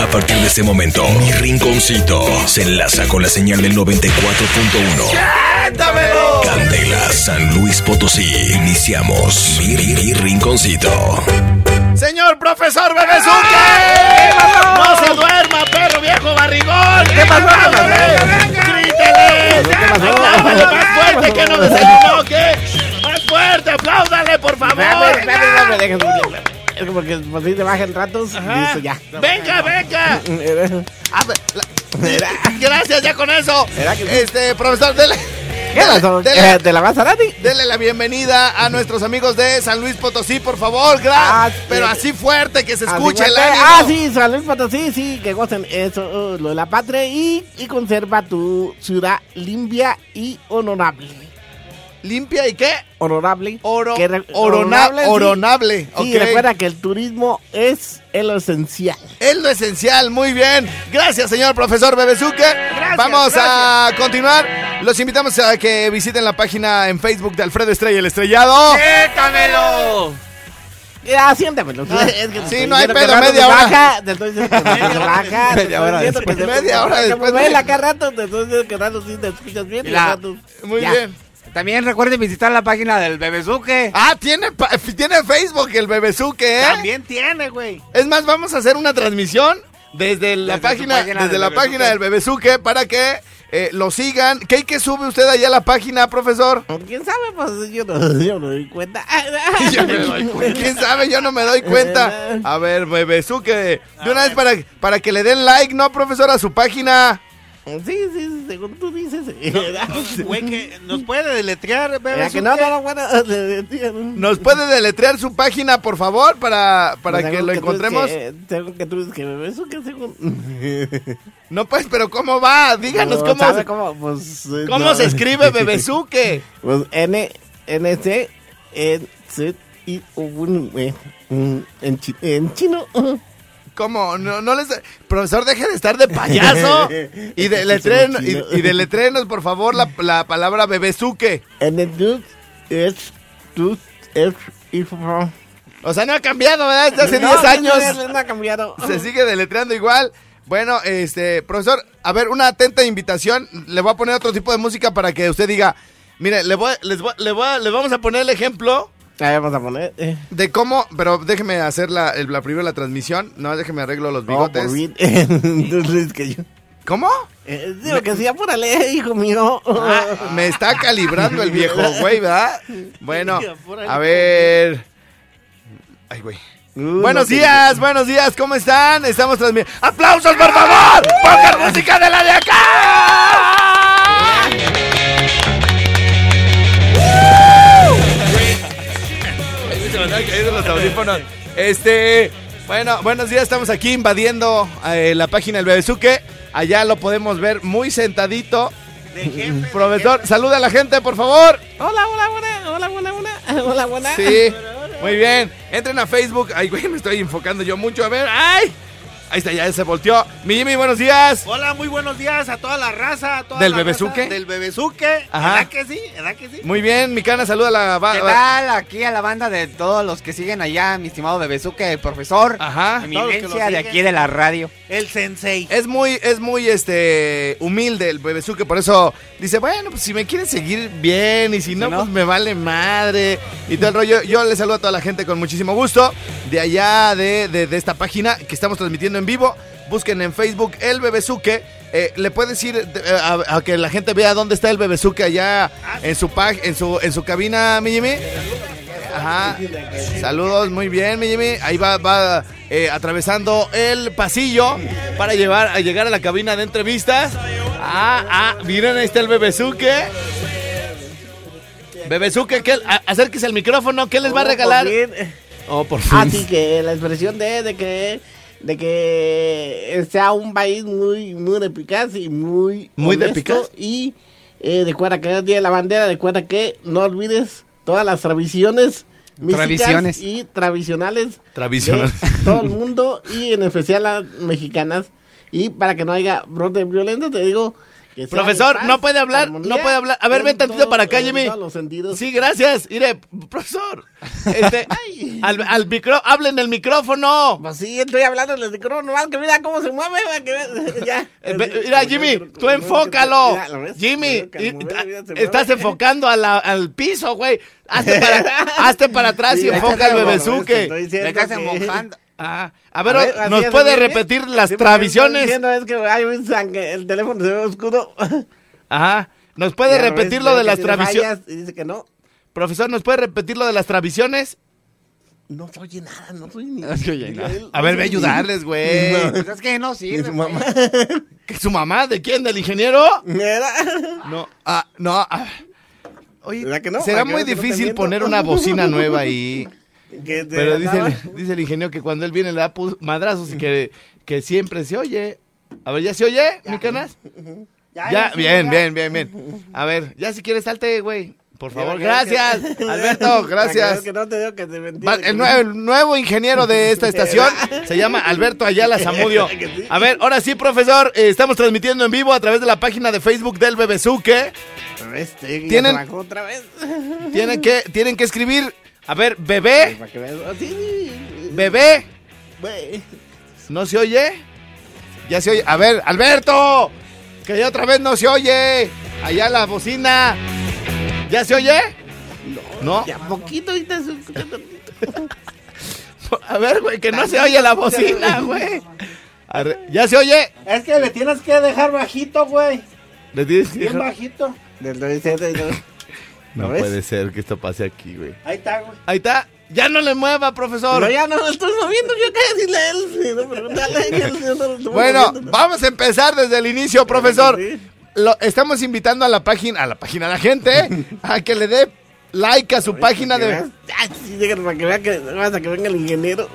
A partir de este momento, mi rinconcito se enlaza con la señal del 94.1. Candela, San Luis Potosí. Iniciamos mi, mi- mi rinconcito. Señor profesor Bebezuque. No se duerma, perro viejo barrigón. ¿Qué pasó? Grítele. Apláudale más fuerte que no desayunó, ¿qué? Más fuerte, apláudale, por favor. Porque pues, si te bajan ratos, Ajá. listo, ya. Venga, venga. Ah, la- Gracias, ya con eso. ¿Será que? Este, profesor, dele. ¿Qué pasó? Dele, Eh, ¿Te la vas a dele la bienvenida a nuestros amigos de San Luis Potosí, por favor. Gracias. Ah, sí. Pero así fuerte que se escuche el ánimo. Ah, sí, San Luis Potosí, sí, que gocen eso, uh, lo de la patria y, y conserva tu ciudad limpia y honorable. ¿Limpia y qué? Honorable. Oro, Que re- orona- honorable, sí. oronable. Sí, ok. recuerda que el turismo es lo esencial. Es lo esencial, muy bien. Gracias, señor profesor Bebezuque. Vamos a continuar. Los invitamos a que visiten la página en Facebook de Alfredo Estrella el Estrellado. ¡Quétamelo! Ya, siéntamelo. Ah, Es que sí, no hay pedo, media hora. Baja, te estoy diciendo que se baja. Media hora se- Media hora después ven acá rato, te estoy diciendo que rato sí te escuchas bien. y Muy bien. También recuerden visitar la página del Bebezuque. Ah, tiene, pa- tiene Facebook el Bebezuque, ¿eh? También tiene, güey. Es más, vamos a hacer una transmisión desde la Desde su página, página desde del la Bebezuque. página del Bebezuque para que eh, lo sigan. ¿Qué hay que sube usted allá a la página, profesor? ¿Quién sabe? Pues yo no, yo no doy cuenta. Yo me doy cuenta. ¿Quién sabe? Yo no me doy cuenta. A ver, Bebezuque, de una vez para, para que le den like, ¿no, profesor, a su página? Sí, sí, según tú dices. Güey, que nos puede deletrear, bebé. Que no, no, no, bueno. ¿Nos puede deletrear su página, por favor, para, para que Según lo encontremos? que- Según que tú dices que bebé, que según. No, pues, pero ¿cómo va? Díganos No, cómo, ¿sabe se, cómo? Pues, eh, cómo no. se escribe Bebezuque. Pues N, N, C, N, C, I, U, un, en, chi- en chino. ¿Cómo? No, no les... Profesor, deje de estar de payaso. Y de letrenos, y, y de letrenos, por favor, la, la palabra Bebezuque. Es, es. O sea, no ha cambiado, ¿verdad? Desde hace No, 10 no, años. no, no ha cambiado. Se sigue deletreando igual. Bueno, este, profesor, a ver, una atenta invitación. Le voy a poner otro tipo de música para que usted diga, mire, le voy, les, voy, le voy a- les vamos a poner el ejemplo Ahí vamos a poner. Eh. de cómo, pero déjeme hacer la, el- la primera la transmisión. No, déjeme arreglo los No, bigotes. por mí. Entonces, que yo. ¿Cómo? Eh, digo que sí, apúrale, hijo mío. Me está calibrando el viejo güey, ¿verdad? Bueno, a ver. Ay, güey. Uh, Buenos no te- días, buenos días, ¿cómo están? Estamos transmitiendo. ¡Aplausos, por favor! ¡Pongan música de la de acá! Los audífonos. Este, bueno, buenos días, estamos aquí invadiendo eh, la página del Bebezuque. Allá lo podemos ver muy sentadito. Profesor, saluda a la gente, por favor. Hola, hola, buena, hola, buena, buena, hola, buena. Sí, muy bien. Entren a Facebook. Ay, güey, me estoy enfocando yo mucho. A ver, ¡ay! Ahí está, ya se volteó. Mi Jimmy, buenos días. Hola, muy buenos días a toda la raza. A toda ¿Del Bebezuque? Del bebezuque. Ajá. ¿Verdad que sí? ¿Verdad que sí? Muy bien, mi cana, saluda a la... va- ¿Qué tal? Aquí a la banda de todos los que siguen allá, mi estimado Bebezuque, el profesor. Ajá. Eminencia de aquí de la radio. El sensei. Es muy, es muy, este, humilde el bebezuque, por eso dice, bueno, pues si me quieren seguir bien y si no, no? pues me vale madre y todo el rollo. Yo le saludo a toda la gente con muchísimo gusto de allá de, de- de esta página que estamos transmitiendo en vivo. Busquen en Facebook el bebezuque. Eh, le puedes ir eh, a, a que la gente vea dónde está el bebezuque allá en su pag, en su, en su cabina, mi Jimmy. Ajá. Saludos, muy bien, mi Jimmy. Ahí va, va eh, atravesando el pasillo para llevar, a llegar a la cabina de entrevistas. Ah, ah, miren, ahí está el bebezuque. Bebezuque, ¿qué? A- acérquese al micrófono, ¿qué les va a Oh, regalar? por bien. Oh, por Ah, que la expresión de, de que de que sea un país muy muy eficaz y muy ¿Muy eficaz? y eh, recuerda que es el día de la bandera recuerda que no olvides todas las tradiciones místicas Tradiciones. y tradicionales Tradicionales. de todo el mundo y en especial las mexicanas y para que no haya brote violento te digo Profesor, no puede hablar, armonía no puede hablar. A ver, en ven tantito todo- para acá, Jimmy. todos los sentidos. Sí, gracias. Mire, profesor. Este, Al, al micro, hablen el micrófono. Pues sí, estoy hablando en el micrófono, nomás que mira cómo se mueve, que ya. Eh, Mira, Jimmy, tú enfócalo. Jimmy, estás enfocando a la- al piso, güey. Hazte para, hazte para atrás Sí, y enfoca al bebezuque. Le estás mojando. Ah, a ver, A ver, así ¿nos puede repetir las Sí, diciendo es que hay un sangre, el teléfono se ve oscuro. Ajá. ¿Nos puede Ya repetir lo de las Y dice que no. Profesor, ¿nos puede repetir lo de las tradiciones? No se oye nada, no soy ni. No se oye nada. A ver, ve a ayudarles, güey. Pues es que no sirve. su mamá. ¿Que ¿Su mamá? ¿De quién? ¿Del ingeniero? Mira. No, ah, no. ah. Oye, ¿Verdad que no? será que muy difícil poner una bocina nueva ahí. Que Pero dice el, dice el ingeniero que cuando él viene le da madrazos y que, que siempre se oye. A ver, ¿ya se oye, mi canas? Ya, bien, bien, bien, bien. A ver, ya si quieres salte, güey. Por favor, gracias. que- Alberto, gracias. veas que no te digo que te mentí. Va- El, nue- el nuevo ingeniero de esta estación se llama Alberto Ayala Zamudio. A ver, ahora sí, profesor, eh, estamos transmitiendo en vivo a través de la página de Facebook del Bebezuque. Este, Tienen- trabajó otra vez. Tienen que, tienen que escribir, a ver, bebé, bebé. ¿no se oye? Ya se oye. A ver, Alberto, que ya otra vez no se oye. Allá la bocina. ¿Ya se oye? No. Ya poquito te su- A ver, güey, que no se oye la bocina, güey. ¿Ya se oye? Es que le tienes que dejar bajito, güey. Le tienes que Bien dejar- bajito. Del 97 y no. No puede ser que esto pase aquí, güey. Ahí está, güey. Ahí está. Ya no le mueva, profesor. Pero ya no lo estoy moviendo, yo qué decirle a él. Si no, pregúntale, que él no lo estoy Bueno, vamos a empezar desde el inicio, profesor. Lo, estamos invitando a la página, a la página, a la gente, a que le dé like a su página de... veas. Ay, sí, para que vea que hasta que venga el ingeniero.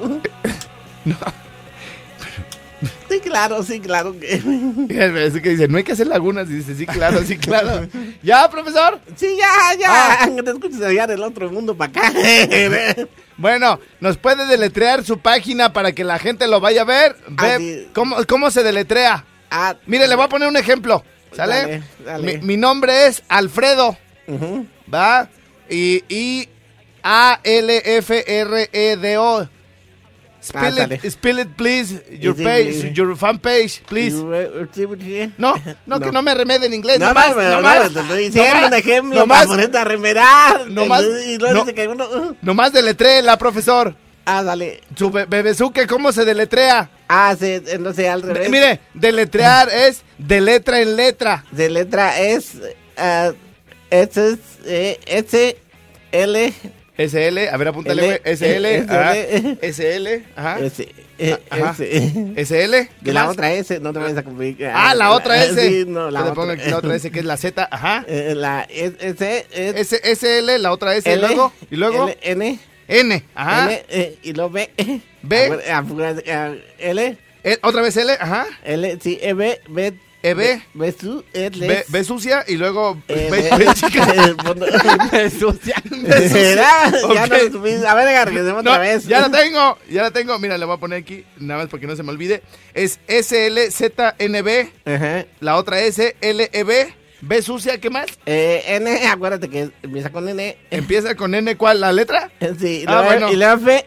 Sí, claro, sí, claro que. Es que dice, no hay que hacer lagunas. Y dice, sí, claro, sí, claro. ¿Ya, profesor? Sí, ya, ya. Ah. Te escuches allá del otro mundo para acá. Bueno, ¿nos puede deletrear su página para que la gente lo vaya a ver? Ve, Ah, sí. ¿cómo, ¿Cómo se deletrea? Ah, Mire, le voy a poner un ejemplo. ¿Sale? Dale, dale. Mi, mi nombre es Alfredo. ¿va? Y, y A-L-F-R-E-D-O. Sale. it, spell it, please. Your Sí, page, sí. your fan page, please. Sí. No, no, que no me remede en inglés. No, no, no, nomás, no, te estoy diciendo un ejemplo ponerte a remerar. nomás, Y luego no. dice que uno... uh, profesor. Ah, dale. Su be- bebezuque, ¿cómo se deletrea? Ah, sí, no sé, al revés. mire, deletrear es de letra en letra. De letra es... ah, S, eh, S, L, SL, a ver, apúntale. SL, eh, ajá. SL. SL, ajá. S, eh, Ajá. S. SL. De ¿qué la otra S, no te vayas a confundir. Ah, la otra S. Sí, no, la otra. la otra S, que es la Z, ajá. Eh, la S, S, S, SL, la otra S, y luego, y luego, N, N, ajá. L, eh, y luego B. B. Ah, ah, ah, L, Eh, otra vez L, ajá. L, sí, E, B, B. E, B. B, su, L, B, B sucia, y luego eh, chica. eh, sucia. B sucia. Era, Ya no. A ver, regresemos No, otra vez. ya la tengo, ya la tengo. Mira, le voy a poner aquí, nada más porque no se me olvide. Es SLZNB, Ajá. la otra S, LEB, B sucia, ¿qué más? Eh, N, acuérdate que empieza con N. Empieza con N, ¿cuál? ¿La letra? Eh, Sí, Ah, bueno. y luego F.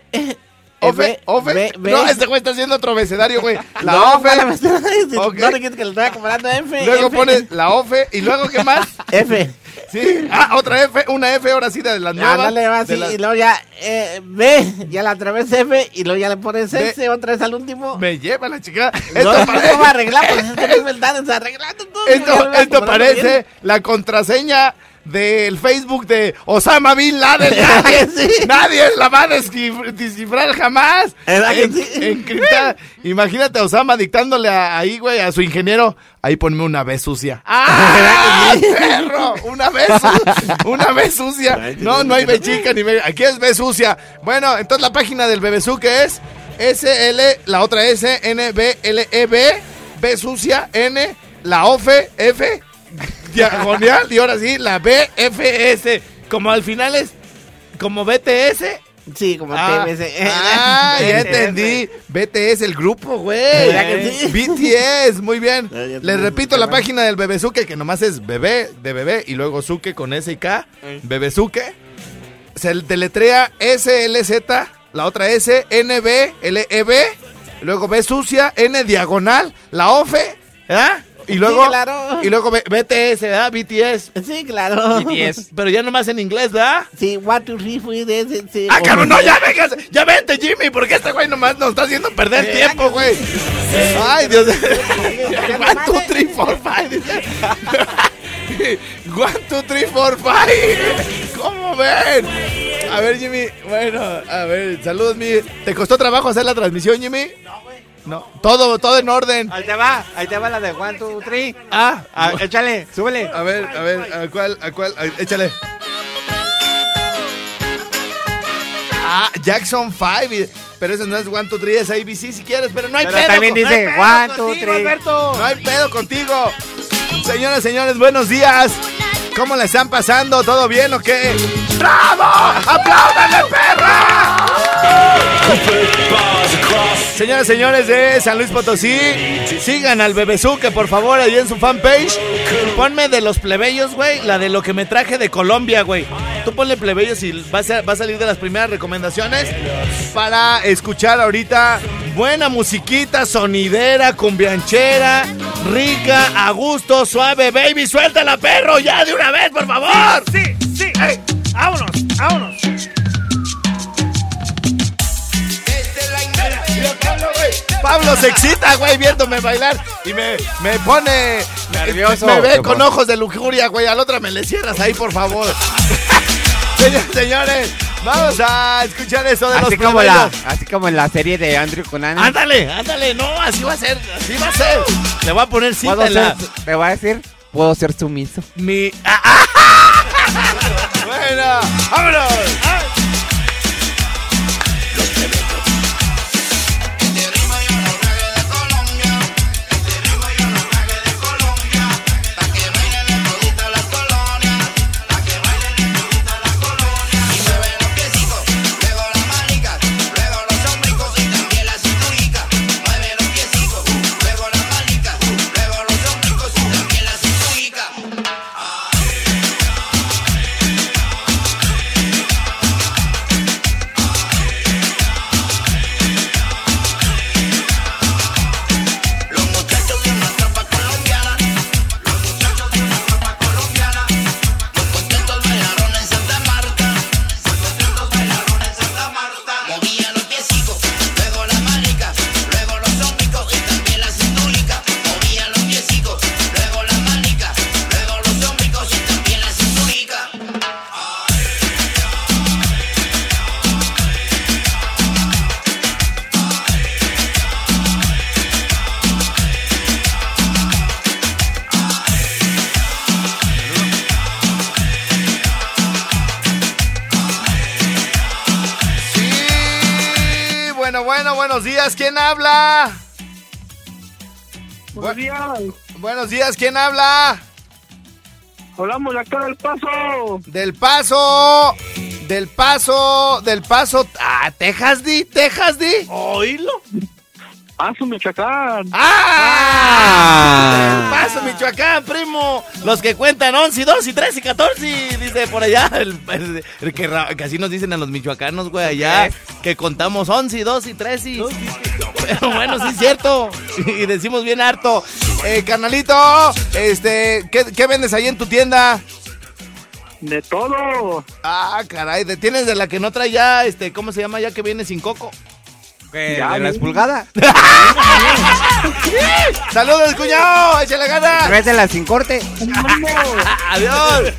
¿Ofe? ¿Ofe? B, B. No, este güey está haciendo otro abecedario, güey. La no, OFE. ¿cuál es? Si Ok. No que le estoy acomodando F. Luego F. pones la OFE y luego, ¿qué más? F. Sí. Ah, otra F, una F ahora sí de las nuevas. Ándale, va de así. las- Y luego ya eh, B. Ya la otra vez F. Y luego ya le pones B. S otra vez al último. Me lleva la chica. Esto no, parece, ¿cómo va a arreglar? Pues es que no es verdad, está arreglando todo. Ya esto, parece bien. la contraseña del Facebook de Osama Bin Laden. ¿Verdad Nadie, sí? nadie la va a descif- descifrar jamás. ¿Verdad que En- sí? encriptada. Imagínate a Osama dictándole a- ahí, güey, a su ingeniero. Ahí ponme una vez sucia. ¡Ah! perro! Una vez, una vez sucia. No, no hay B chica ni B. Aquí es B sucia. Bueno, entonces la página del Bebesú que es SL, la otra S, N, B, L, E, B, B sucia, N, la OFE, F, diagonal, y ahora sí, la B, F, S. Como al final es como BTS. Sí, como Ah, TBS. ah, ya entendí. BTS, el grupo, güey. ¿Verdad que sí? BTS, muy bien. Ya, Les repito la página del Bebezuque, que nomás es bebé de bebé y luego Zuque con S y K. Bebezuque. Se deletrea SLZ, la otra S, N, B, L, E, B, luego B sucia, N diagonal, la OFE, ¿verdad? Y luego, claro. y luego BTS, ¿verdad? BTS. Sí, claro. BTS. Pero ya nomás en inglés, ¿verdad? Sí, one, two, three, four, this, this, this. Ah, cabrón, no, ya vengas, ya vente, Jimmy, porque este güey nomás nos está haciendo perder tiempo, güey. Ay, Dios. One, two, three, four, five. One, two, three, four, five. ¿Cómo ven? A ver, Jimmy, bueno, a ver, saludos, mi. ¿Te costó trabajo hacer la transmisión, Jimmy? No. No, todo, todo en orden. Ahí te va, ahí te va la de one, two, three. Ah, Ah, échale, súbele. a ver, a ver, ¿a cuál, a cuál? A- échale. Ah, Jackson 5. Pero ese no es 1, 2, 3, es ABC si quieres, pero no hay Pero pedo. también con- dice no one, two, contigo, three. Alberto. No hay pedo contigo. Señoras, señores, buenos días. ¿Cómo le están pasando? ¿Todo bien o qué? ¡Bravo! ¡Apláudanle, perra! Señoras, señores de San Luis Potosí, sigan al Bebezuque, por favor, ahí en su fanpage. Ponme de los plebeyos, güey, la de lo que me traje de Colombia, güey. Tú ponle plebeyos y va a, salir de las primeras recomendaciones para escuchar ahorita buena musiquita, sonidera, cumbianchera, rica, a gusto, suave, baby. Suéltala, perro, ya de una vez, por favor. Sí, sí. Vámonos, vámonos. Pablo se excita, güey, viéndome bailar y me, me pone Nervioso. Me ve con ojos de lujuria, güey. Al otra me le cierras ahí, por favor. Señores, señores, vamos a escuchar eso de Así los como, la, así como en la serie de Andrew Cunanan. Ándale, ándale, no, así va a ser, así va a ser. Le voy a poner cita ¿Puedo en la... te voy a decir, puedo ser sumiso. Mi... ¡Ah, ah! bueno, vámonos. Buenos días. ¿Quién habla? Buenos días. Buenos días, ¿quién habla? Hablamos de acá del paso. Del Paso, del Paso, del Paso. Ah, Texas, di, Texas, di. Oílo. Paso, Michoacán. ¡Ah! Del Paso, Michoacán, primo. Los que cuentan 11, 12, 13 y 14. Dice por allá. El, el- el que, que así nos dicen a los michoacanos, güey, allá. Que contamos 11, 12 y 13. Pero bueno, sí es cierto. Y decimos bien harto. Eh, carnalito, este, ¿qué, qué vendes ahí en tu tienda? De todo. Ah, caray, de- tienes de la que no trae ya, este, ¿cómo se llama ya que viene sin coco? ¿Qué, Ya, ¿De la ¿no? espulgada? ¡Saludos, cuñado! ¡Échale ganas! Tráetela sin corte. ¡Adiós!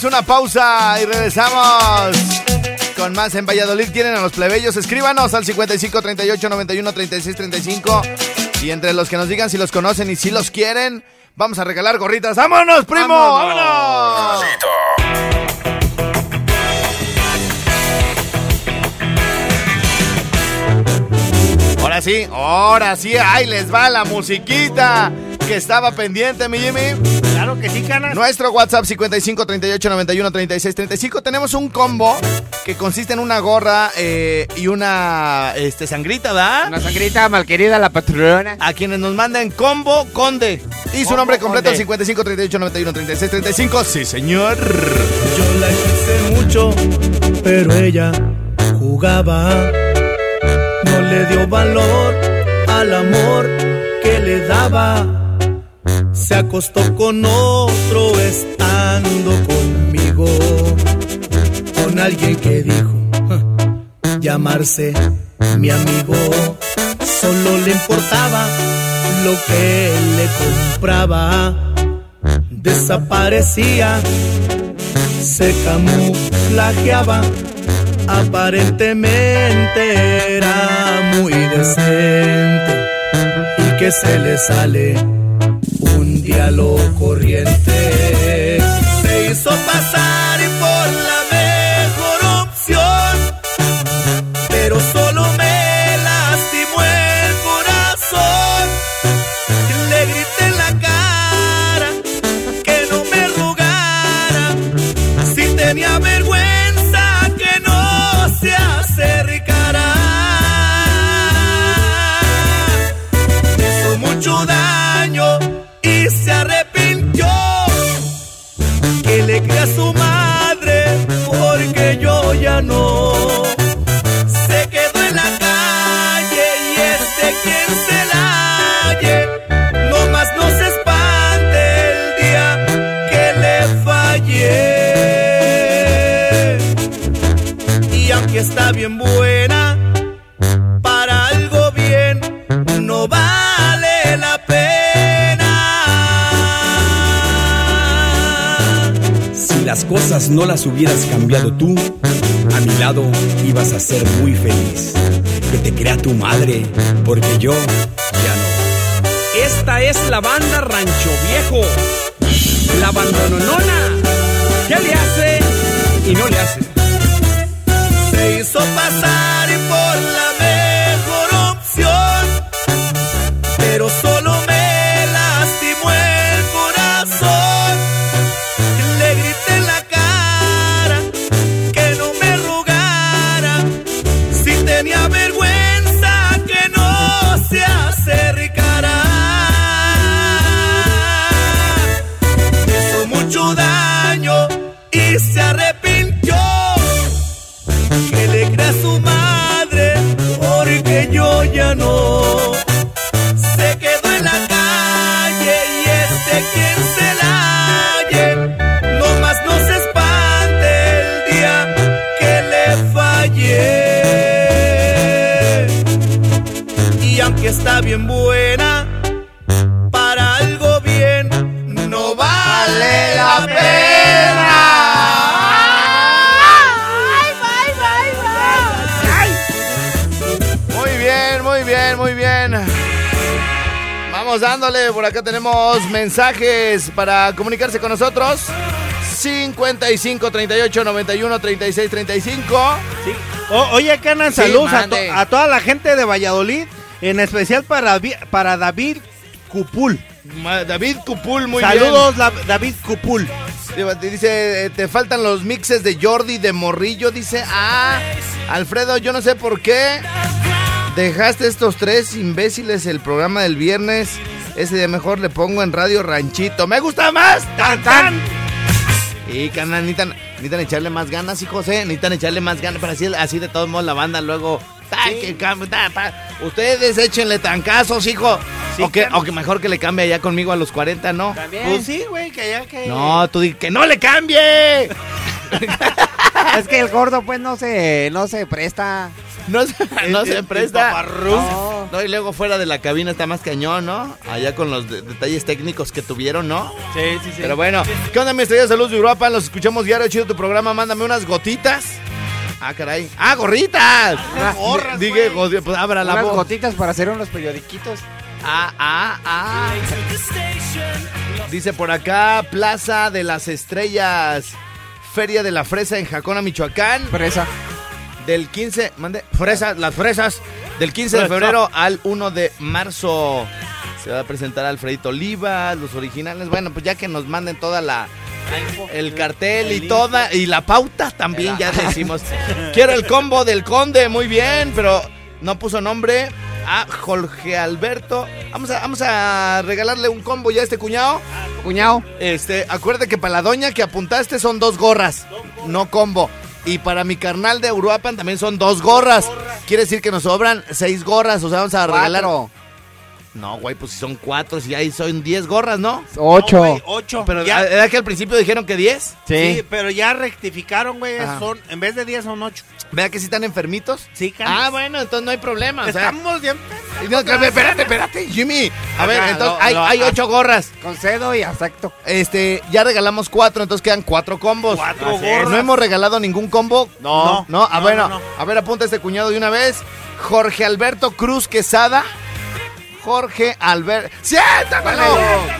Una pausa y regresamos. Con más en Valladolid quieren a los plebeyos. Escríbanos al 55 38 91 36 35. Y entre los que nos digan si los conocen y si los quieren, vamos a regalar gorritas. ¡Vámonos, primo! ¡Vámonos! Ahora sí, ahora sí, ahí les va la musiquita que estaba pendiente, mi Jimmy. Que sí, canas. Nuestro WhatsApp 55 38 91 36 35. Tenemos un combo que consiste en una gorra eh, y una este, sangrita, ¿verdad? Una sangrita malquerida, la patrona. A quienes nos mandan combo conde. Y su Combo nombre completo Conde. 55 38 91 36 35. Sí, señor. Yo la quise mucho, pero ella jugaba. No le dio valor al amor que le daba. Se acostó con otro estando conmigo. Con alguien que dijo "Ja, llamarse mi amigo. Solo le importaba lo que le compraba. Desaparecía se camuflajeaba, aparentemente era muy decente y que se le sale un diálogo corriente. Se hizo pasar las cosas no las hubieras cambiado tú, a mi lado ibas a ser muy feliz. Que te crea tu madre, porque yo ya no. Esta es la banda Rancho Viejo. La bandononona. ¿Qué le hace y no le hace? se hizo pasar y aunque está bien buena para algo bien no vale la Muy bien, muy bien, muy bien. Vamos dándole, por acá tenemos mensajes para comunicarse con nosotros. 55 38 91 36 35. Sí. O- oye, Canas, Sí, saludos a, to- a toda la gente de Valladolid, en especial para, para David Cupul. David Cupul, muy saludos, la- David Cupul. bien. Dice, eh, te faltan los mixes de Jordi de Morrillo. Dice, ah, Alfredo, yo no sé por qué dejaste estos tres imbéciles el programa del viernes. Ese día mejor le pongo en Radio Ranchito. ¡Me gusta más! ¡Tan, tan! Y carnal, necesitan, necesitan echarle más ganas, hijos, ¿eh? Necesitan echarle más ganas para así, así de todos modos la banda luego... ta. Ustedes échenle trancazos, hijo. Sí, o, que, carnal. o que mejor que le cambie allá conmigo a los 40, ¿no? Pues sí, güey, que ya que... No, tú di que no le cambie. Es que el gordo, pues, no se, no se presta. no, se- no se el presta. No. No, y luego fuera de la cabina está más cañón, ¿no? Allá con los de- detalles técnicos que tuvieron, ¿no? Sí, sí, sí. Pero bueno, ¿qué onda, mi estrella? Saludos de Europa, los escuchamos diario, chido tu programa, mándame unas gotitas. Ah, caray. ¡Ah, gorritas! Unas gorras, Dije, pues abra la Unas boca. gotitas para hacer unos periodiquitos. Ah, ah, ah. Dice por acá, Plaza de las Estrellas, Feria de la Fresa en Jacona, Michoacán. Fresa. Del 15, mande, fresas, las fresas, del 15 de febrero al 1 de marzo. Se va a presentar Alfredito Oliva, los originales. Bueno, pues ya que nos manden toda la. El cartel y toda. Y la pauta también, ya decimos. Quiero el combo del conde, muy bien, pero no puso nombre a Jorge Alberto. Vamos a, vamos a regalarle un combo ya a este cuñado. Cuñado. Este, acuérdate que para la doña que apuntaste son dos gorras, no combo. Y para mi carnal de Uruapan también son dos gorras. Quiere decir que nos sobran seis gorras, o sea, vamos a regalar. Cuatro. No, güey, pues si son cuatro, si ahí son diez gorras, ¿no? Ocho. No, güey, ocho. Pero Ya- ¿era que al principio dijeron que diez? sí. sí. pero ya rectificaron, güey. Ajá. Son, en vez de 10 son 8. ¿Vea que si están enfermitos? Sí, Carlos. Ah, bueno, entonces no hay problema. O sea, Estamos bien. no, espérate, espérate, Jimmy. A ver, entonces lo- hay, lo- hay ah. ocho gorras. Concedo y acepto. Este, ya regalamos cuatro, entonces quedan cuatro combos. Cuatro gorras. No hemos regalado ningún combo. No. No, a No, bueno, no, no. a ver, apunta este cuñado de una vez. Jorge Alberto Cruz Quesada. Jorge Alberto. ¡Siéntamelo!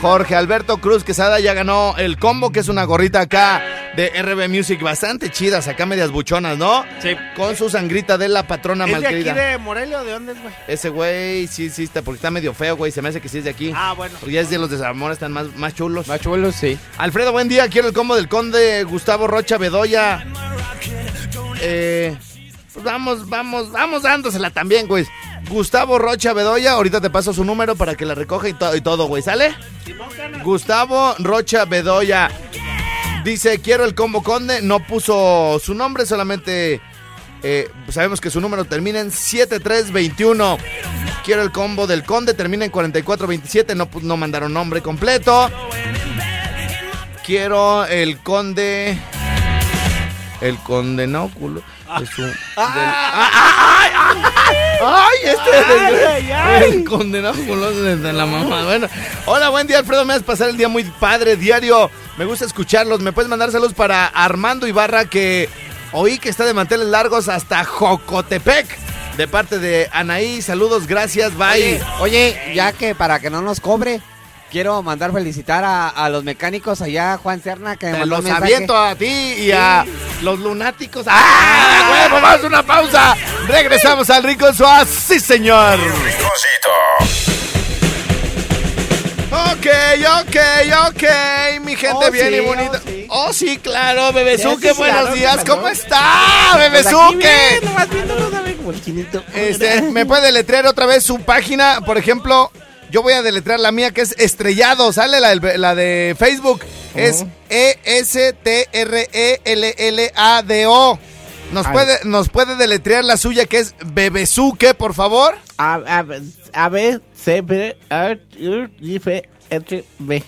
Jorge Alberto Cruz Quesada ya ganó el combo, que es una gorrita acá de RB Music bastante chidas, acá medias buchonas, ¿no? Sí. Con su sangrita de la patrona ¿Es de aquí malquerida. de Morelia o de dónde es, güey? Ese güey, sí, sí, está, porque está medio feo, güey. Se me hace que sí es de aquí. Ah, bueno. Porque ya es de los de Zamora, están más, más chulos. Machuelos, sí. Alfredo, buen día. Quiero el combo del conde Gustavo Rocha Bedoya. Eh, pues vamos, vamos, vamos dándosela también, güey. Gustavo Rocha Bedoya, ahorita te paso su número para que la recoja y, to- y todo, güey. ¿Sale? Gustavo Rocha Bedoya. Dice, quiero el combo conde. No puso su nombre, solamente eh, sabemos que su número termina en 7321. Quiero el combo del conde, termina en 4427. No, no mandaron nombre completo. Quiero el conde. El conde no, culo. de su- del- ¡Ay, ay, ay! ¡Ay, este! El condenado culo de, de la mamá. Bueno, hola, buen día, Alfredo. Me vas a pasar el día muy padre, diario. Me gusta escucharlos. ¿Me puedes mandar saludos para Armando Ibarra, que oí que está de manteles largos hasta Jocotepec? De parte de Anaí, saludos, gracias, bye. Oye, ya que para que no nos cobre, quiero mandar felicitar a, a los mecánicos allá, Juan Serna, que me Te mandó los mensaje. aviento a ti y a los lunáticos. ¡Ah! ¡Huevo! ¡Vamos a una pausa! Regresamos al Rico Suaz. ¡Sí, señor! Ok, ok, ok, mi gente Oh, bien y sí, bonita. oh, sí. Oh, sí, claro, Bebezuque, Sí, sí, buenos claro, días. ¿Cómo está, Pues Bebezuque? chinito. Este, ¿me puede deletrear otra vez su página? Por ejemplo, yo voy a deletrear la mía que es Estrellado, ¿sale? La, de Facebook. Es E E-S-T-R-E-L-L-A-D-O. ¿Nos Ay. puede, ¿Nos puede deletrear la suya que es Bebezuque, por favor? A, a, a, B, C, B, A, U, I, F, H, B.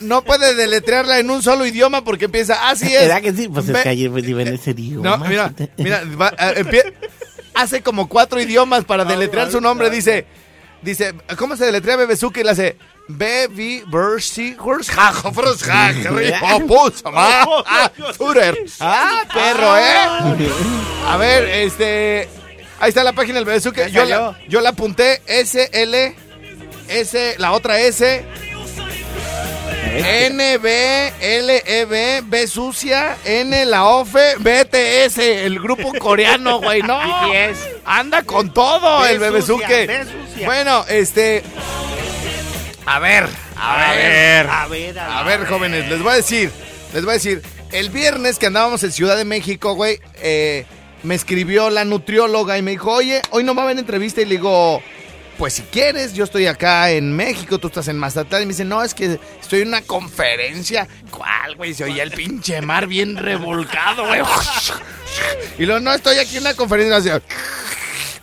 No puede deletrearla en un solo idioma porque empieza así es. ¿Verdad que sí? Pues Be- es que ayer iba en ese idioma. No, mira, mira, va- a- empie- hace como cuatro idiomas para deletrear su nombre. Dice, dice, ¿cómo se deletrea Bebezuque? Y le hace, Baby Bersi Jajo Frus Ah, Ah, perro, ¿eh? A ver, este, ahí está la página del Bebezuque. Yo la, yo la apunté S L S, la otra S. N, B, L, E, B, B sucia, N, la OFE, BTS, el grupo coreano, güey, no. Anda con todo el B bebezuque. sucia, B sucia. Bueno, este. A ver, a ver. A ver, a A ver, jóvenes, les voy a decir, les voy a decir, el viernes que andábamos en Ciudad de México, güey, eh, me escribió la nutrióloga y me dijo, oye, hoy no va a haber entrevista y le digo, pues si quieres, yo estoy acá en México, tú estás en Mazatlán y me dice, no, es que estoy en una conferencia. ¿Cuál, güey? Se oía el pinche mar bien revolcado, güey. Y luego, no, estoy aquí en una conferencia.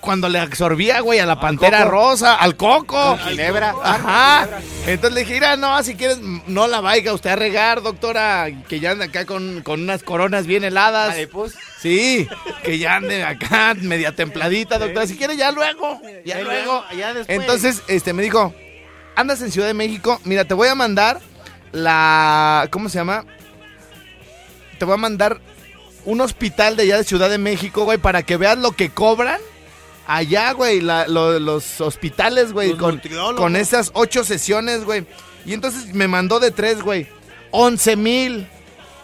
Cuando le absorbía, güey, a la pantera coco. rosa, al coco. Con ginebra. Ajá. Entonces le dije, mira, no, si quieres, no la vaya usted a regar, doctora, que ya anda acá con, con unas coronas bien heladas. Vale, pues. Sí, que ya ande acá media templadita, doctora. Si quiere, ya luego, ya Ya luego, ya después. Entonces, este, me dijo, andas en Ciudad de México, mira, te voy a mandar la, ¿cómo se llama? Te voy a mandar un hospital de allá de Ciudad de México, güey, para que veas lo que cobran allá, güey, la- lo- los hospitales, güey, Los con, con esas ocho sesiones, güey. Y entonces me mandó de tres, güey. 11 mil.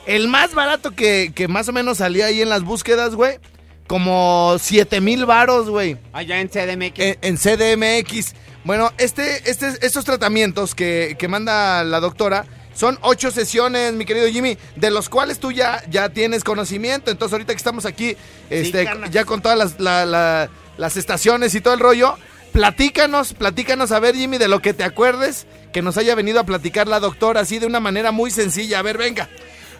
El más barato que, que más o menos salía ahí en las búsquedas, güey. Como 7 mil varos, güey. Allá en CDMX. En, en CDMX. Bueno, este, este, estos tratamientos que, que manda la doctora son ocho sesiones, mi querido Jimmy, de los cuales tú ya, ya tienes conocimiento. Entonces, ahorita que estamos aquí, este, ya con todas las, la- la- las estaciones y todo el rollo, platícanos, platícanos a ver, Jimmy, de lo que te acuerdes que nos haya venido a platicar la doctora así de una manera muy sencilla. A ver, venga.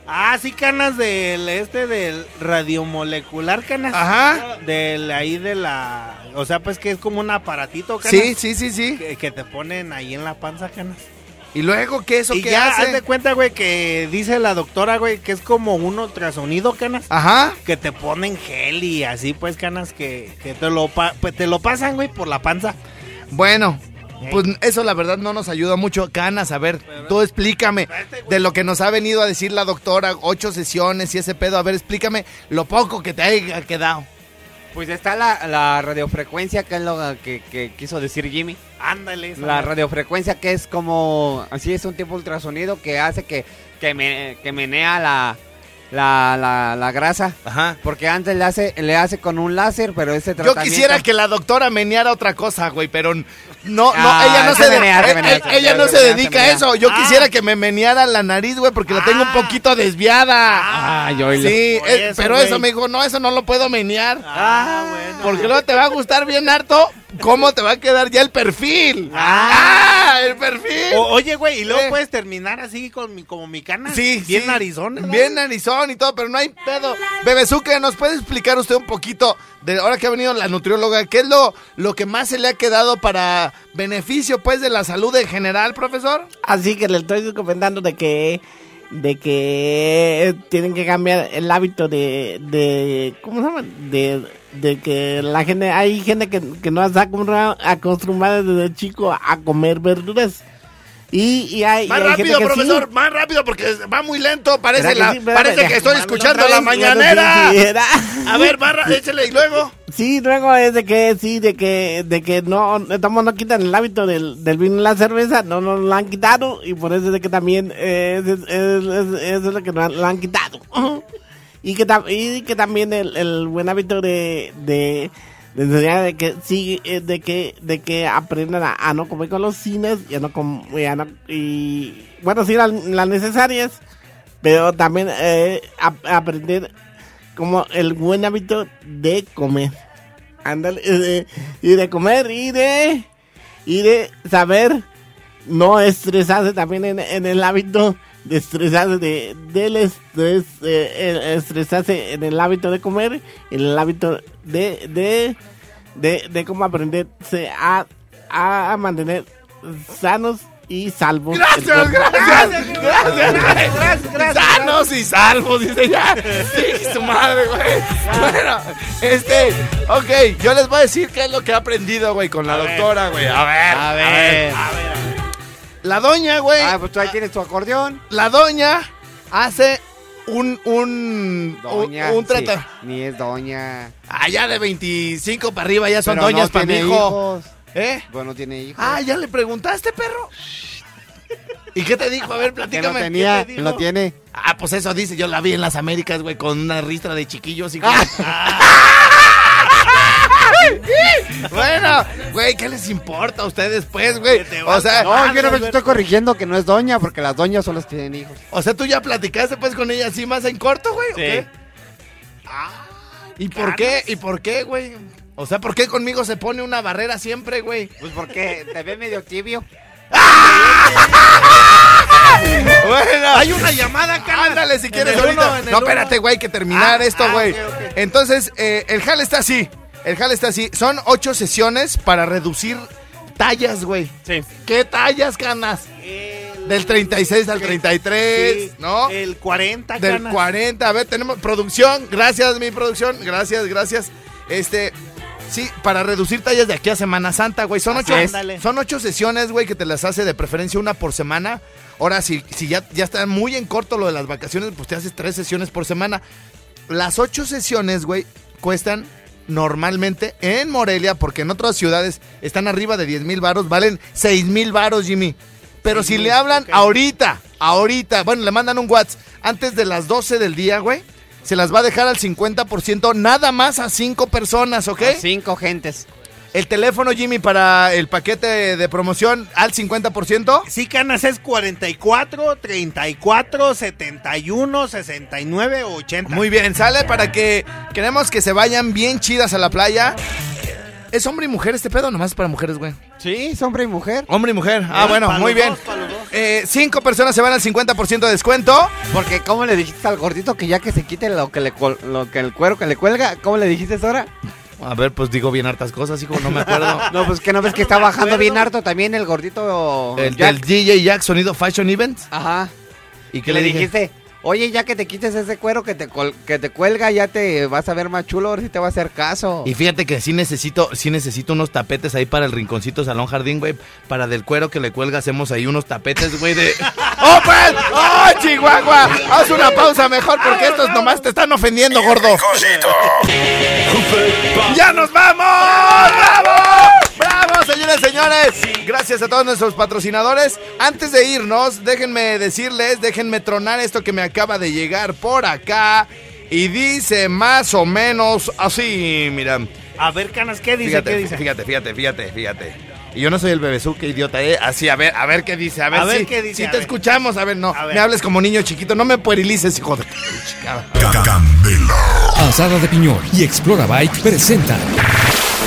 Ah, sí, canas del este del radiomolecular, canas. Ajá. Del ahí de la. O sea, pues que es como un aparatito, canas. Sí, sí, sí, sí. Que, que te ponen ahí en la panza, canas. Y luego, ¿qué eso y qué ya, haz hace? de cuenta, güey, que dice la doctora, güey, que es como un ultrasonido, canas. Ajá. Que te ponen gel y así, pues, canas, que, que te, lo pa- pues, te lo pasan, güey, por la panza. Bueno, pues eso la verdad no nos ayuda mucho. Canas, a ver, tú explícame de lo que nos ha venido a decir la doctora, ocho sesiones y ese pedo. A ver, explícame lo poco que te haya quedado. Pues está la, la radiofrecuencia, que es lo que, que quiso decir Jimmy. Ándale. esa La radiofrecuencia que es como, así es un tipo ultrasonido que hace que, que, me, que menea la, la, la, la grasa. Ajá. Porque antes le hace, le hace con un láser, pero ese Yo tratamiento... quisiera que la doctora meneara otra cosa, güey, pero no, no, Ah, ella no se se, de- menea, se menea, se ella no se dedica a eso. Yo Ah. quisiera que me meneara la nariz, güey, porque la tengo un Ah. poquito desviada. Ah, yo sí, eh, eso, pero eso me dijo, no, eso no lo puedo menear. Ah, bueno. Porque luego te va a gustar bien harto cómo te va a quedar ya el perfil. Ah. ¡Ah! ¡El perfil! O- oye, güey, y luego Eh. puedes terminar así con mi, como mi cana. sí, Bien sí. narizón. ¿no? Bien narizón y todo, pero no hay pedo. Bebezuque, ¿nos puede explicar usted un poquito de ahora que ha venido la nutrióloga? ¿Qué es lo, lo que más se le ha quedado para beneficio, pues, de la salud en general, profesor? Así que le estoy comentando de que de que tienen que cambiar el hábito de, de ¿cómo se llama? De, de que la gente, hay gente que, que no está acostumbrada desde chico a comer verduras. Y, y hay, Más y hay rápido, gente que sí. profesor, más rápido, porque va muy lento. Parece, ¿Verdad que la- sí? ¿Verdad parece que- que estoy escuchando la mañanera. sí, sí, era. A ver, barra, échale y luego. Sí, luego es de que sí, de que de que no estamos no quitan el hábito del, del vino y la cerveza, no nos lo han quitado y por eso es de que también eh, es, es- es- eso es lo que nos lo han quitado. Y que, y que también el, el buen hábito de, de, de enseñar de que sí, eh, de que de que aprendan a, no comer con los cines y a no com- y, a no- y, bueno, sí las, necesarias, pero también eh, ap- aprender como el buen hábito de comer. Ándale, eh, y de comer y de y de saber no estresarse también en, en el hábito estresarse de del estrés eh, estresarse en el hábito de comer en el hábito de de de, de cómo aprenderse a, a, a mantener sanos y salvos Gracias, gracias, gracias, gracias, gracias. Sanos y salvos, dice ya. Sí, su madre, güey. Bueno, este, ok, yo les voy a decir qué es lo que he aprendido, güey, con la doctora, güey. A ver, A ver. La doña, güey, Ah, pues tú ahí tienes tu acordeón. la doña hace un, un, Doña. un, un sí, ni es doña. Allá de 25 para arriba ya son Pero doñas no para mi tiene hijo. hijos. ¿Eh? Bueno, no tiene hijos. Ah, ¿ya le preguntaste, perro? ¿Y qué te dijo? A ver, que no platícame. ¿qué tenía, te no tiene. Ah, pues eso dice, yo la vi en las Américas, güey, con una ristra de chiquillos y... bueno, güey, ¿qué les importa a ustedes, pues, güey? O sea, No, yo no me estoy corrigiendo que no es doña, porque las doñas solo tienen hijos. o sea, tú ya platicaste, pues, con ella así más en corto, güey, ¿o Sí. qué? Ah, ¿y por qué? ¿Y por qué, güey? O sea, ¿por qué conmigo se pone una barrera siempre, güey? Pues porque te ve medio tibio. Bueno, Hay una llamada, cara. Ándale, si quieres uno, no, espérate, güey, que terminar Ah, esto, ah, güey. Entonces, eh, el jale está así. El jale está así. Son ocho sesiones para reducir tallas, güey. Sí. ¿Qué tallas, canas? Del 36 al 33, Sí, ¿no? El 40, Del canas. 40. A ver, tenemos producción. Gracias, mi producción. Gracias, gracias. Este. Sí, para reducir tallas de aquí a Semana Santa, güey. Son Así ocho, es. Son ocho sesiones, güey, que te las hace de preferencia una por semana. Ahora, si, si ya, ya está muy en corto lo de las vacaciones, pues te haces tres sesiones por semana. Las ocho sesiones, güey, cuestan normalmente en Morelia, porque en otras ciudades están arriba de 10 mil varos, valen 6 mil varos, Jimmy. Pero si le hablan ahorita, ahorita, bueno, le mandan un WhatsApp antes de las 12 del día, güey, se las va a dejar al 50%, nada más a cinco personas, ¿ok? Cinco gentes. El teléfono, Jimmy, para el paquete de promoción al 50%. Sí, canas es 44, 34, 71, 69, 80. Muy bien, sale para que queremos que se vayan bien chidas a la playa. ¿Es hombre y mujer este pedo? Nomás es para mujeres, güey. Sí, es hombre y mujer. Hombre y mujer. Ah, bueno, para muy los bien. dos, para los dos. Eh, cinco personas se van al 50% de descuento. Porque, ¿cómo le dijiste al gordito que ya que se quite lo que le col- lo que el cuero que le cuelga? ¿Cómo le dijiste ahora? A ver, pues digo bien hartas cosas, hijo, no me acuerdo. No, pues que no ves que está bajando bien harto también el gordito. el Jack. del DJ Jack Sonido Fashion Events. Ajá. ¿Y Que le dijiste, oye, ya que te quites ese cuero que te, col- que te cuelga, ya te vas a ver más chulo, ahora sí te va a hacer caso. Y fíjate que sí necesito, sí necesito unos tapetes ahí para el rinconcito Salón Jardín, güey. Para del cuero que le cuelga hacemos ahí unos tapetes, güey, de... ¡Oh, pues! ¡Oh, Chihuahua! Haz una pausa mejor porque estos nomás te están ofendiendo, gordo. ¡Ya nos vamos! ¡Bravo! ¡Bravo, señores, señores! Gracias a todos nuestros patrocinadores. Antes de irnos, déjenme decirles, déjenme tronar esto que me acaba de llegar por acá. Y dice más o menos así, mira. A ver, canas, ¿qué dice? Fíjate, ¿Qué dice? fíjate, fíjate, fíjate, fíjate. Y yo no soy el bebezú, qué idiota, ¿eh? Así, a ver, a ver qué dice, a ver, A ver si, qué dice, si a te ver. escuchamos, a ver, no, A ver. me hables como niño chiquito, no me puerilices, hijo de... Candela. Asada de Piñón y Explora Bike presentan.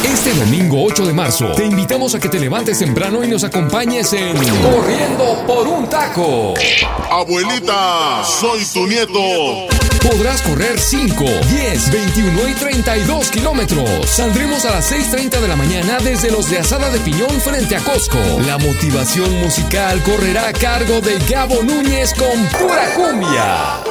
Este domingo 8 de marzo te invitamos a que te levantes temprano y nos acompañes en Corriendo por un taco. Abuelita, soy tu nieto. Podrás correr 5, 10, 21 y 32 kilómetros. Saldremos a las 6.30 de la mañana desde los de Asada de Piñón frente a Costco. La motivación musical correrá a cargo de Gabo Núñez con pura cumbia.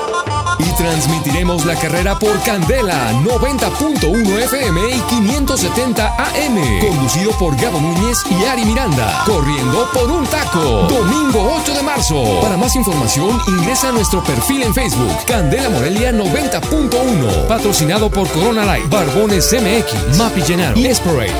Y transmitiremos la carrera por Candela 90.1 FM y 570 AM. Conducido por Gabo Núñez y Ari Miranda. Corriendo por un taco. Domingo 8 de marzo. Para más información ingresa a nuestro perfil en Facebook. Candela Morelia 90.1. Patrocinado por Corona Light. Barbones MX. Mapi Llenaro. y Esperate.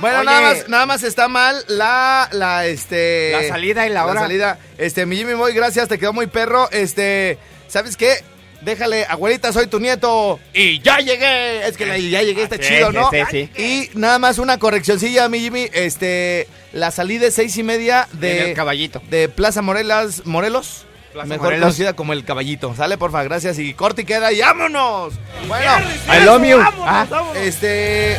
Bueno, Oye. nada más, nada más está mal la, la, este... La salida y la hora. salida. Este, mi Jimmy Boy, gracias, te quedó muy perro. Este, ¿sabes qué? Déjale, abuelita, soy tu nieto. Y ya llegué. Es que la- ya llegué, está Sí, chido, sí, ¿no? sí, sí. Y nada más una correccioncilla, mi Jimmy. Este, la salida es seis y media de... el caballito. de Plaza Morelas, Morelos. Plaza mejor Morelos. conocida como el caballito. Sale, porfa, gracias. Y corte y queda y vámonos. Bueno, I love you. Vámonos, Ah. vámonos. este.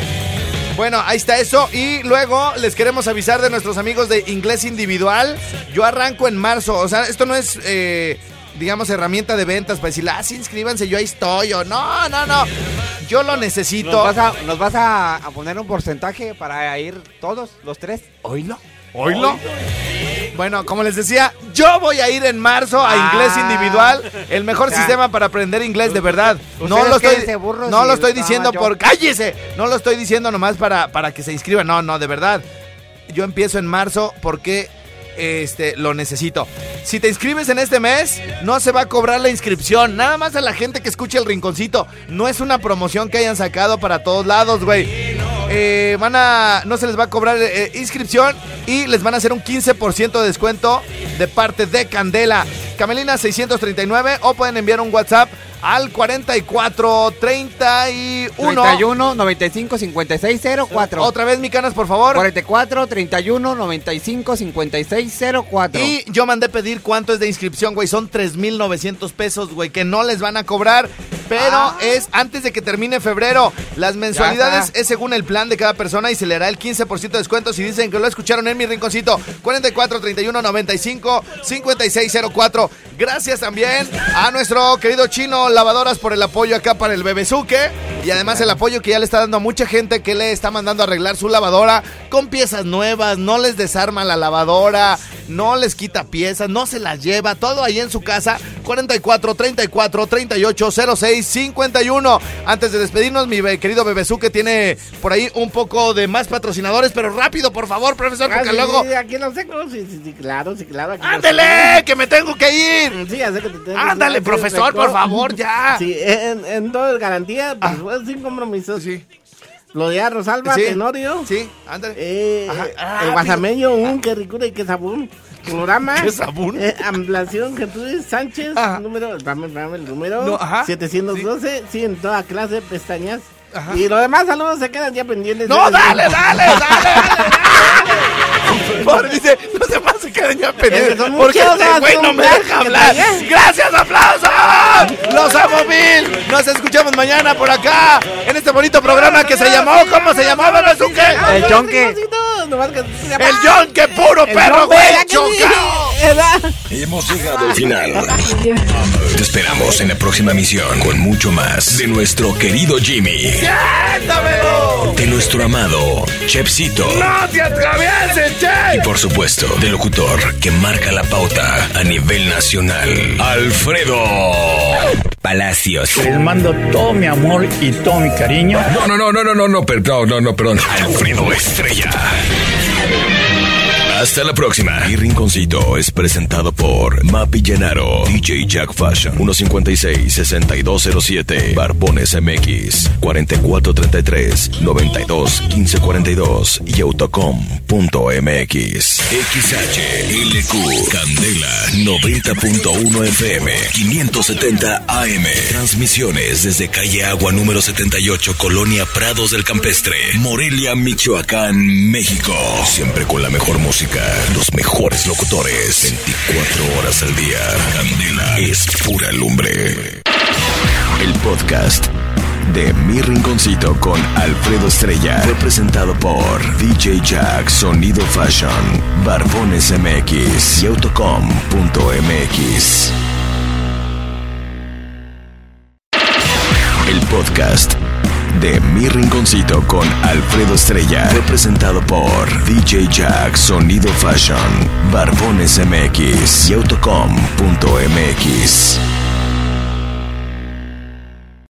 Bueno, ahí está eso. Y luego les queremos avisar de nuestros amigos de Inglés Individual. Yo arranco en marzo. O sea, esto no es, eh, digamos, herramienta de ventas para decirle, ah, sí, inscríbanse, yo ahí estoy. O no, no, no. Yo lo necesito. ¿Nos vas, a, nos vas a, a poner un porcentaje para ir todos, los tres? ¿Oílo? ¿Oílo? Bueno, como les decía, yo voy a ir en marzo a Ah. inglés individual, el mejor O sea, sistema para aprender inglés de verdad. No lo estoy, no lo estoy diciendo por cállese, no lo estoy diciendo nomás para, para que se inscriban. No, no, de verdad. Yo empiezo en marzo porque este lo necesito. Si te inscribes en este mes, no se va a cobrar la inscripción. Nada más a la gente que escuche el rinconcito. No es una promoción que hayan sacado para todos lados, güey. Eh, van a. No se les va a cobrar eh, inscripción y les van a hacer un 15% de descuento de parte de Candela. Camelina 639 o pueden enviar un WhatsApp al 4431. 31 95 56 04. Otra vez, mi canas, por favor. 44 31 95 56 04. Y yo mandé pedir cuánto es de inscripción, güey. Son 3,900 pesos, güey, que no les van a cobrar. Pero Ah. es antes de que termine febrero. Las mensualidades es según el plan de cada persona y se le hará el 15% de descuento si dicen que lo escucharon en mi rinconcito. 44 31 95 56 04. Gracias también a nuestro querido chino Lavadoras por el apoyo acá para el Bebezuque. Y además el apoyo que ya le está dando a mucha gente que le está mandando a arreglar su lavadora con piezas nuevas, no les desarma la lavadora, no les quita piezas, no se las lleva, todo ahí en su casa. 44 34 38 06 51. Antes de despedirnos, mi querido Bebezú que tiene por ahí un poco de más patrocinadores, pero rápido, por favor, profesor, Ah, porque sí, luego. sí, aquí los tengo, sí, sí, sí, claro, sí, claro. aquí ¡Ándele! ¡Que me tengo que ir! Sí, ya sé que te tengo- Ándale, profesor, por favor, ya. Sí, en, en todo el garantía, pues, fue sin compromisos. Sí. Lo de Rosalba, Sí. Tenorio. Sí, ándale. Eh, eh, Ah, el guasameño, un qué ricura y qué sabor. Programa. ¿Qué sabor? Eh, ampliación Gertrudis Sánchez. Ajá. Número, espérame, espérame, el número. No, ajá. 712. Sí. en toda clase, pestañas. Ajá. Y los demás saludos se quedan ya pendientes. No, dale, dale, dale, dale, dice, demás se quedan ya Es que pendientes. son Porque este ¿no? güey no me deja hablar. traía. ¡Gracias, aplausos! ¡Los amo mil! Nos escuchamos mañana por acá en este bonito programa que se llamó, ¿cómo se llamaba, Besuque? Ah, El no, yonque. sí, no, nomás que- El John, que puro El perro, güey. ¿Verdad? Hemos llegado al final. Te esperamos en la próxima emisión con mucho más de nuestro querido Jimmy, ¡Cuéntamelo! de nuestro amado Chepsito ¡No te atravieses, che! y por supuesto del locutor que marca la pauta a nivel nacional, Alfredo Palacios. Les mando todo mi amor y todo mi cariño. No, no, no, no, no, no, no, perdón, no, no, perdón. Alfredo Estrella. Hasta la próxima. Mi rinconcito es presentado por Mapi Llenaro, DJ Jack Fashion, 156-6207, Barbones MX, 4433-921542 y autocom.mx. XHLQ, Candela, 90.1 FM, 570 AM. Transmisiones desde calle Agua número 78, Colonia Prados del Campestre, Morelia, Michoacán, México. Siempre con la mejor los mejores locutores, 24 horas al día. Candela es pura lumbre. El podcast de Mi Rinconcito con Alfredo Estrella fue presentado por DJ Jack Sonido Fashion, Barbones MX y Autocom.mx. El podcast de Mi Rinconcito con Alfredo Estrella fue presentado por DJ Jack Sonido Fashion, Barbones MX y Autocom.mx.